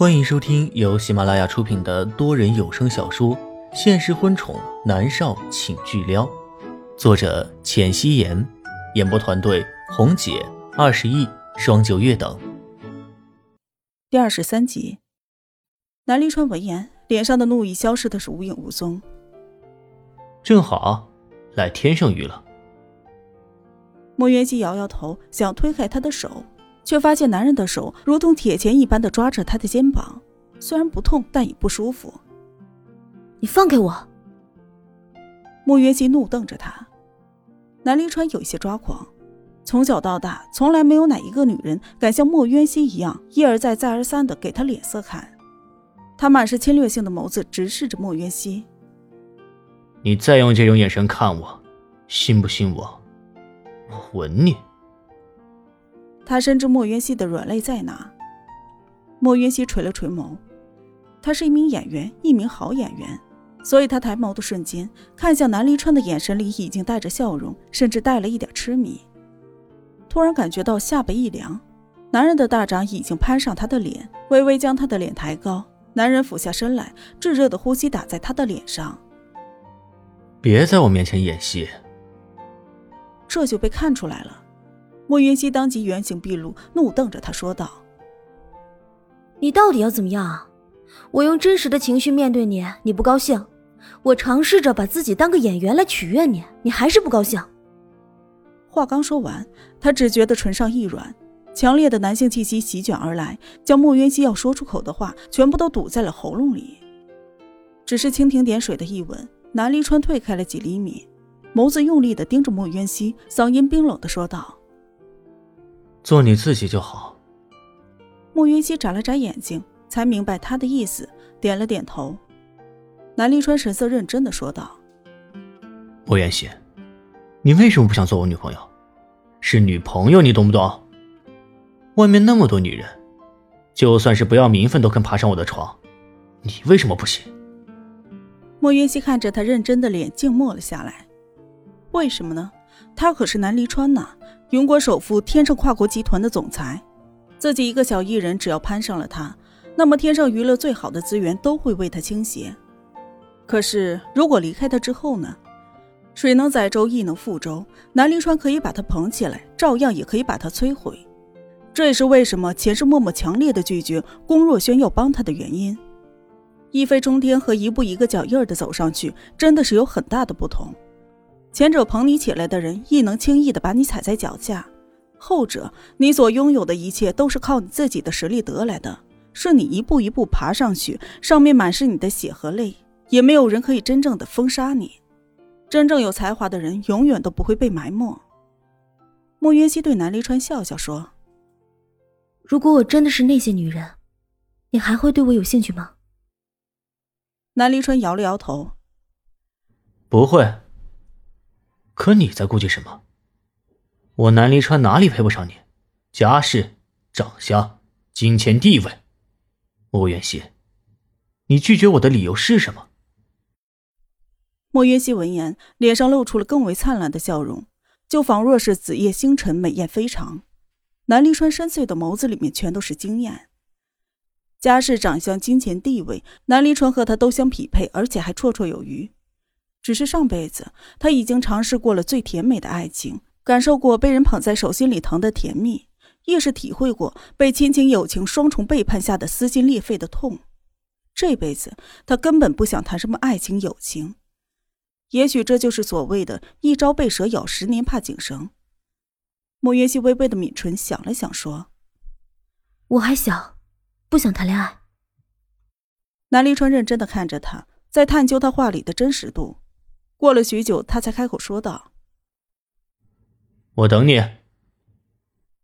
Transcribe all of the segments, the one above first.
欢迎收听由喜马拉雅出品的多人有声小说《现实婚宠男少请巨撩》，作者：浅汐颜，演播团队：红姐、二十亿、双九月等。第二十三集，南临川闻言，脸上的怒意消失的是无影无踪。正好，来天上鱼了。莫渊熙摇摇头，想推开他的手。却发现男人的手如同铁钳一般的抓着她的肩膀，虽然不痛，但也不舒服。你放开我！莫约西怒瞪着他。南离川有些抓狂，从小到大，从来没有哪一个女人敢像莫渊熙一样一而再、再而三的给他脸色看。他满是侵略性的眸子直视着莫渊熙。你再用这种眼神看我，信不信我，我吻你？他深知莫渊熙的软肋在哪。莫渊熙垂了垂眸，他是一名演员，一名好演员，所以他抬眸的瞬间，看向南离川的眼神里已经带着笑容，甚至带了一点痴迷。突然感觉到下巴一凉，男人的大掌已经攀上他的脸，微微将他的脸抬高。男人俯下身来，炙热的呼吸打在他的脸上。别在我面前演戏。这就被看出来了。莫云熙当即原形毕露，怒瞪着他说道：“你到底要怎么样？我用真实的情绪面对你，你不高兴；我尝试着把自己当个演员来取悦你，你还是不高兴。”话刚说完，他只觉得唇上一软，强烈的男性气息席卷而来，将莫云熙要说出口的话全部都堵在了喉咙里。只是蜻蜓点水的一吻，南离川退开了几厘米，眸子用力的盯着莫渊熙，嗓音冰冷的说道。做你自己就好。莫云溪眨了眨眼睛，才明白他的意思，点了点头。南离川神色认真的说道：“莫云溪，你为什么不想做我女朋友？是女朋友，你懂不懂？外面那么多女人，就算是不要名分都肯爬上我的床，你为什么不行？”莫云溪看着他认真的脸，静默了下来。为什么呢？他可是南离川呐。云国首富，天盛跨国集团的总裁，自己一个小艺人，只要攀上了他，那么天盛娱乐最好的资源都会为他倾斜。可是如果离开他之后呢？水能载舟，亦能覆舟。南临川可以把他捧起来，照样也可以把他摧毁。这也是为什么前世默默强烈的拒绝龚若轩要帮他的原因。一飞冲天和一步一个脚印的走上去，真的是有很大的不同。前者捧你起来的人，亦能轻易的把你踩在脚下；后者，你所拥有的一切都是靠你自己的实力得来的，是你一步一步爬上去，上面满是你的血和泪，也没有人可以真正的封杀你。真正有才华的人，永远都不会被埋没。莫云熙对南离川笑笑说：“如果我真的是那些女人，你还会对我有兴趣吗？”南离川摇了摇头：“不会。”可你在顾忌什么？我南离川哪里配不上你？家世、长相、金钱、地位。莫渊熙，你拒绝我的理由是什么？莫渊熙闻言，脸上露出了更为灿烂的笑容，就仿若是紫夜星辰，美艳非常。南离川深邃的眸子里面全都是惊艳。家世、长相、金钱、地位，南离川和他都相匹配，而且还绰绰有余。只是上辈子，他已经尝试过了最甜美的爱情，感受过被人捧在手心里疼的甜蜜，亦是体会过被亲情友情双重背叛下的撕心裂肺的痛。这辈子，他根本不想谈什么爱情友情。也许这就是所谓的“一朝被蛇咬，十年怕井绳”。莫云熙微微的抿唇，想了想，说：“我还小，不想谈恋爱。”南离川认真的看着他，在探究他话里的真实度。过了许久，他才开口说道：“我等你。”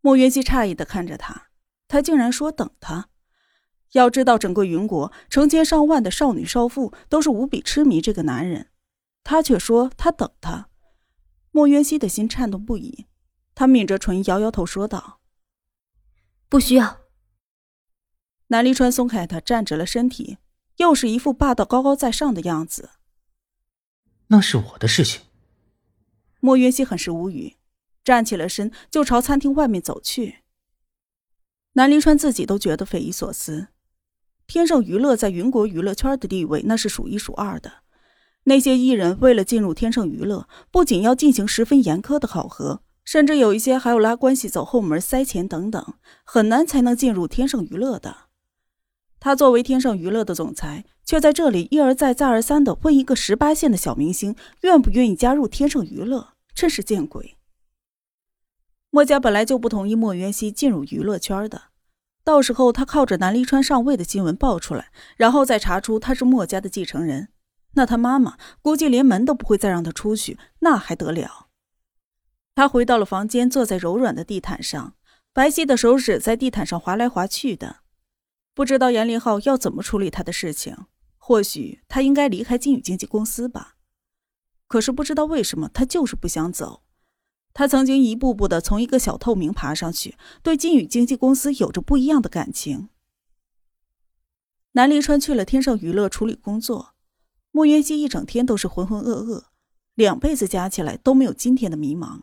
莫云熙诧异的看着他，他竟然说等他。要知道，整个云国成千上万的少女少妇都是无比痴迷这个男人，他却说他等他。莫云熙的心颤动不已，他抿着唇，摇摇头说道：“不需要。”南离川松开他，站直了身体，又是一副霸道高高在上的样子。那是我的事情。莫云熙很是无语，站起了身，就朝餐厅外面走去。南临川自己都觉得匪夷所思，天盛娱乐在云国娱乐圈的地位那是数一数二的。那些艺人为了进入天盛娱乐，不仅要进行十分严苛的考核，甚至有一些还要拉关系走后门塞钱等等，很难才能进入天盛娱乐的。他作为天盛娱乐的总裁，却在这里一而再、再而三的问一个十八线的小明星愿不愿意加入天盛娱乐，真是见鬼！墨家本来就不同意莫渊熙进入娱乐圈的，到时候他靠着南离川上位的新闻爆出来，然后再查出他是墨家的继承人，那他妈妈估计连门都不会再让他出去，那还得了？他回到了房间，坐在柔软的地毯上，白皙的手指在地毯上划来划去的，不知道严林浩要怎么处理他的事情。或许他应该离开金宇经纪公司吧，可是不知道为什么，他就是不想走。他曾经一步步的从一个小透明爬上去，对金宇经纪公司有着不一样的感情。南离川去了天盛娱乐处理工作，莫渊熙一整天都是浑浑噩噩，两辈子加起来都没有今天的迷茫。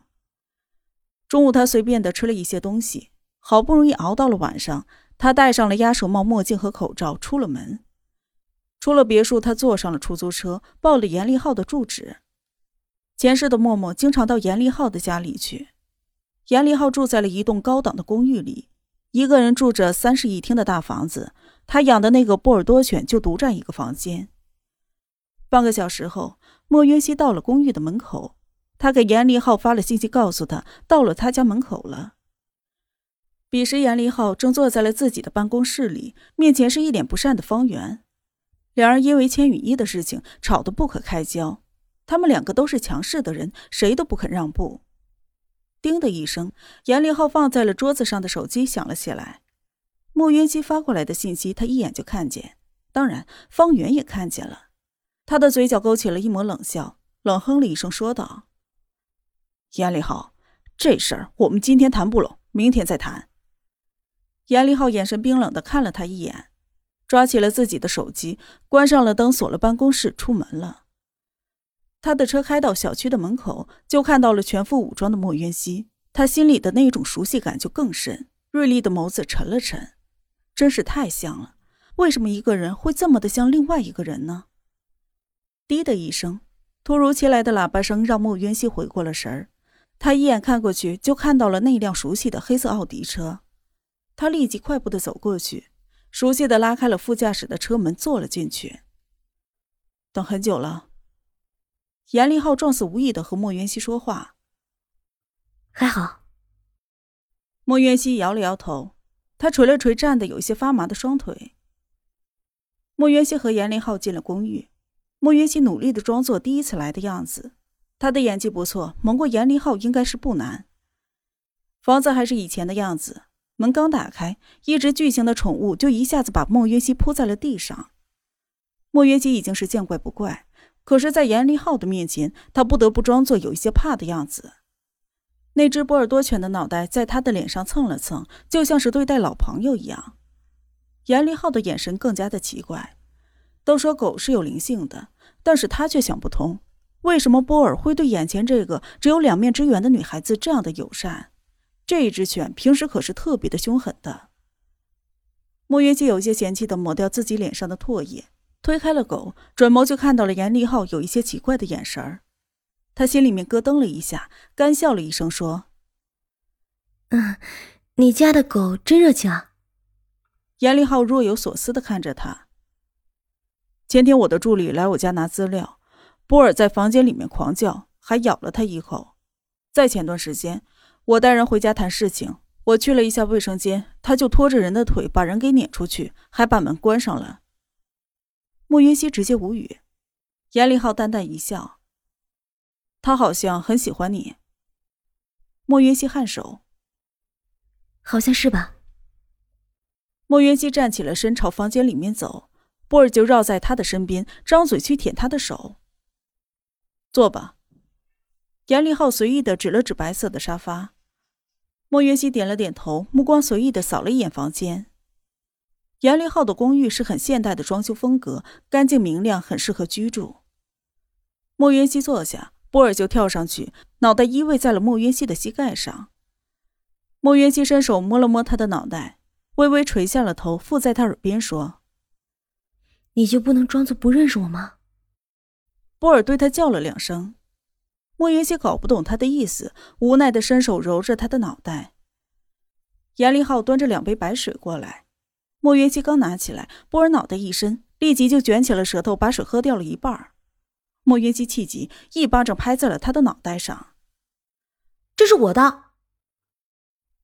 中午他随便的吃了一些东西，好不容易熬到了晚上，他戴上了鸭舌帽、墨镜和口罩，出了门。出了别墅，他坐上了出租车，报了严立浩的住址。前世的默默经常到严立浩的家里去。严立浩住在了一栋高档的公寓里，一个人住着三室一厅的大房子。他养的那个波尔多犬就独占一个房间。半个小时后，莫约西到了公寓的门口，他给严立浩发了信息，告诉他到了他家门口了。彼时，严立浩正坐在了自己的办公室里，面前是一脸不善的方圆。两人因为千羽衣的事情吵得不可开交。他们两个都是强势的人，谁都不肯让步。叮的一声，严立浩放在了桌子上的手机响了起来。莫云熙发过来的信息，他一眼就看见。当然，方圆也看见了。他的嘴角勾起了一抹冷笑，冷哼了一声，说道：“严立浩，这事儿我们今天谈不拢，明天再谈。”严立浩眼神冰冷的看了他一眼，抓起了自己的手机，关上了灯，锁了办公室，出门了。他的车开到小区的门口，就看到了全副武装的莫渊熙。他心里的那种熟悉感就更深，锐利的眸子沉了沉，真是太像了。为什么一个人会这么的像另外一个人呢？滴的一声，突如其来的喇叭声让莫渊熙回过了神儿。他一眼看过去，就看到了那辆熟悉的黑色奥迪车。他立即快步的走过去，熟悉的拉开了副驾驶的车门，坐了进去。等很久了。严立浩状似无意的和莫元熙说话，还好。莫元熙摇了摇头，他捶了捶站的有些发麻的双腿。莫元熙和严立浩进了公寓，莫元熙努力的装作第一次来的样子，他的演技不错，蒙过严立浩应该是不难。房子还是以前的样子，门刚打开，一只巨型的宠物就一下子把莫渊熙扑在了地上。莫渊熙已经是见怪不怪。可是，在严立浩的面前，他不得不装作有一些怕的样子。那只波尔多犬的脑袋在他的脸上蹭了蹭，就像是对待老朋友一样。严立浩的眼神更加的奇怪。都说狗是有灵性的，但是他却想不通，为什么波尔会对眼前这个只有两面之缘的女孩子这样的友善？这只犬平时可是特别的凶狠的。莫约基有些嫌弃的抹掉自己脸上的唾液。推开了狗，转眸就看到了严立浩有一些奇怪的眼神儿，他心里面咯噔了一下，干笑了一声说：“嗯，你家的狗真热情。”啊。”严立浩若有所思的看着他。前天我的助理来我家拿资料，波尔在房间里面狂叫，还咬了他一口。在前段时间，我带人回家谈事情，我去了一下卫生间，他就拖着人的腿把人给撵出去，还把门关上了。莫云熙直接无语，严立浩淡淡一笑。他好像很喜欢你。莫云熙颔首，好像是吧。莫云熙站起了身，朝房间里面走，波儿就绕在他的身边，张嘴去舔他的手。坐吧。严立浩随意的指了指白色的沙发。莫云熙点了点头，目光随意的扫了一眼房间。严立浩的公寓是很现代的装修风格，干净明亮，很适合居住。莫云熙坐下，波尔就跳上去，脑袋依偎在了莫云熙的膝盖上。莫云熙伸手摸了摸他的脑袋，微微垂下了头，附在他耳边说：“你就不能装作不认识我吗？波尔对他叫了两声，莫云熙搞不懂他的意思，无奈的伸手揉着他的脑袋。严立浩端着两杯白水过来，莫云熙刚拿起来，波尔脑袋一伸，立即就卷起了舌头，把水喝掉了一半。莫云熙气急，一巴掌拍在了他的脑袋上。这是我的。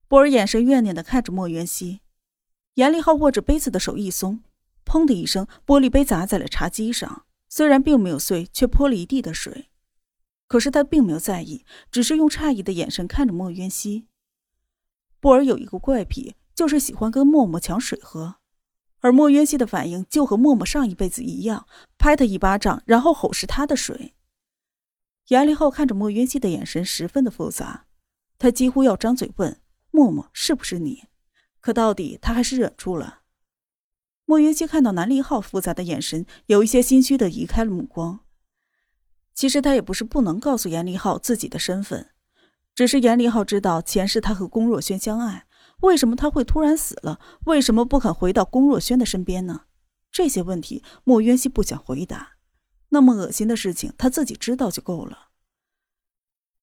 波尔眼神怨念的看着莫云熙，严立浩握着杯子的手一松，砰的一声，玻璃杯砸在了茶几上。虽然并没有碎，却泼了一地的水。可是他并没有在意，只是用诧异的眼神看着莫渊熙。波尔有一个怪癖，就是喜欢跟默默抢水喝，而莫渊熙的反应就和默默上一辈子一样，拍他一巴掌，然后吼是他的水。严立浩看着莫渊熙的眼神十分的复杂，他几乎要张嘴问默默是不是你，可到底他还是忍住了。莫云熙看到南离浩复杂的眼神，有一些心虚的移开了目光。其实他也不是不能告诉严立浩自己的身份，只是严立浩知道前世他和龚若轩相爱，为什么他会突然死了？为什么不肯回到龚若轩的身边呢？这些问题莫渊熙不想回答。那么恶心的事情他自己知道就够了。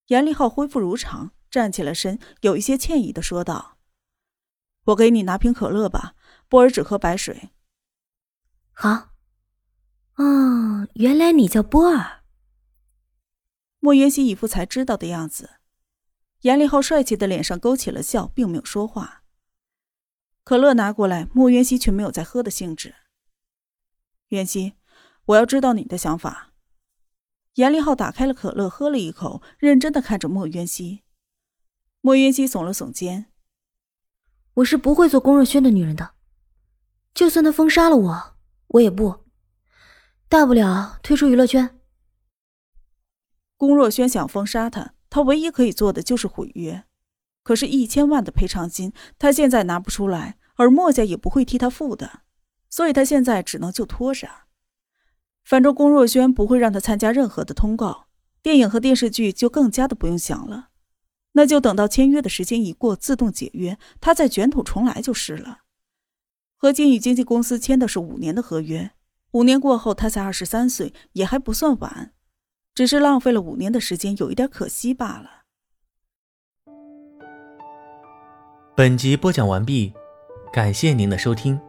严立浩恢复如常，站起了身，有一些歉意的说道：“我给你拿瓶可乐吧，波尔只喝白水。”好，哦，原来你叫波尔。莫云熙一副才知道的样子，严立浩帅气的脸上勾起了笑，并没有说话。可乐拿过来，莫云熙却没有再喝的兴致。云熙，我要知道你的想法。严立浩打开了可乐，喝了一口，认真的看着莫云熙。莫云熙耸了耸肩：“我是不会做龚若轩的女人的，就算他封杀了我。”我也不，大不了退出娱乐圈。龚若轩想封杀他，他唯一可以做的就是毁约。可是，一千万的赔偿金，他现在拿不出来，而墨家也不会替他付的，所以他现在只能就拖着。反正龚若轩不会让他参加任何的通告，电影和电视剧就更加的不用想了。那就等到签约的时间一过，自动解约，他再卷土重来就是了。和金宇经纪公司签的是五年的合约，五年过后他才二十三岁，也还不算晚，只是浪费了五年的时间，有一点可惜罢了。本集播讲完毕，感谢您的收听。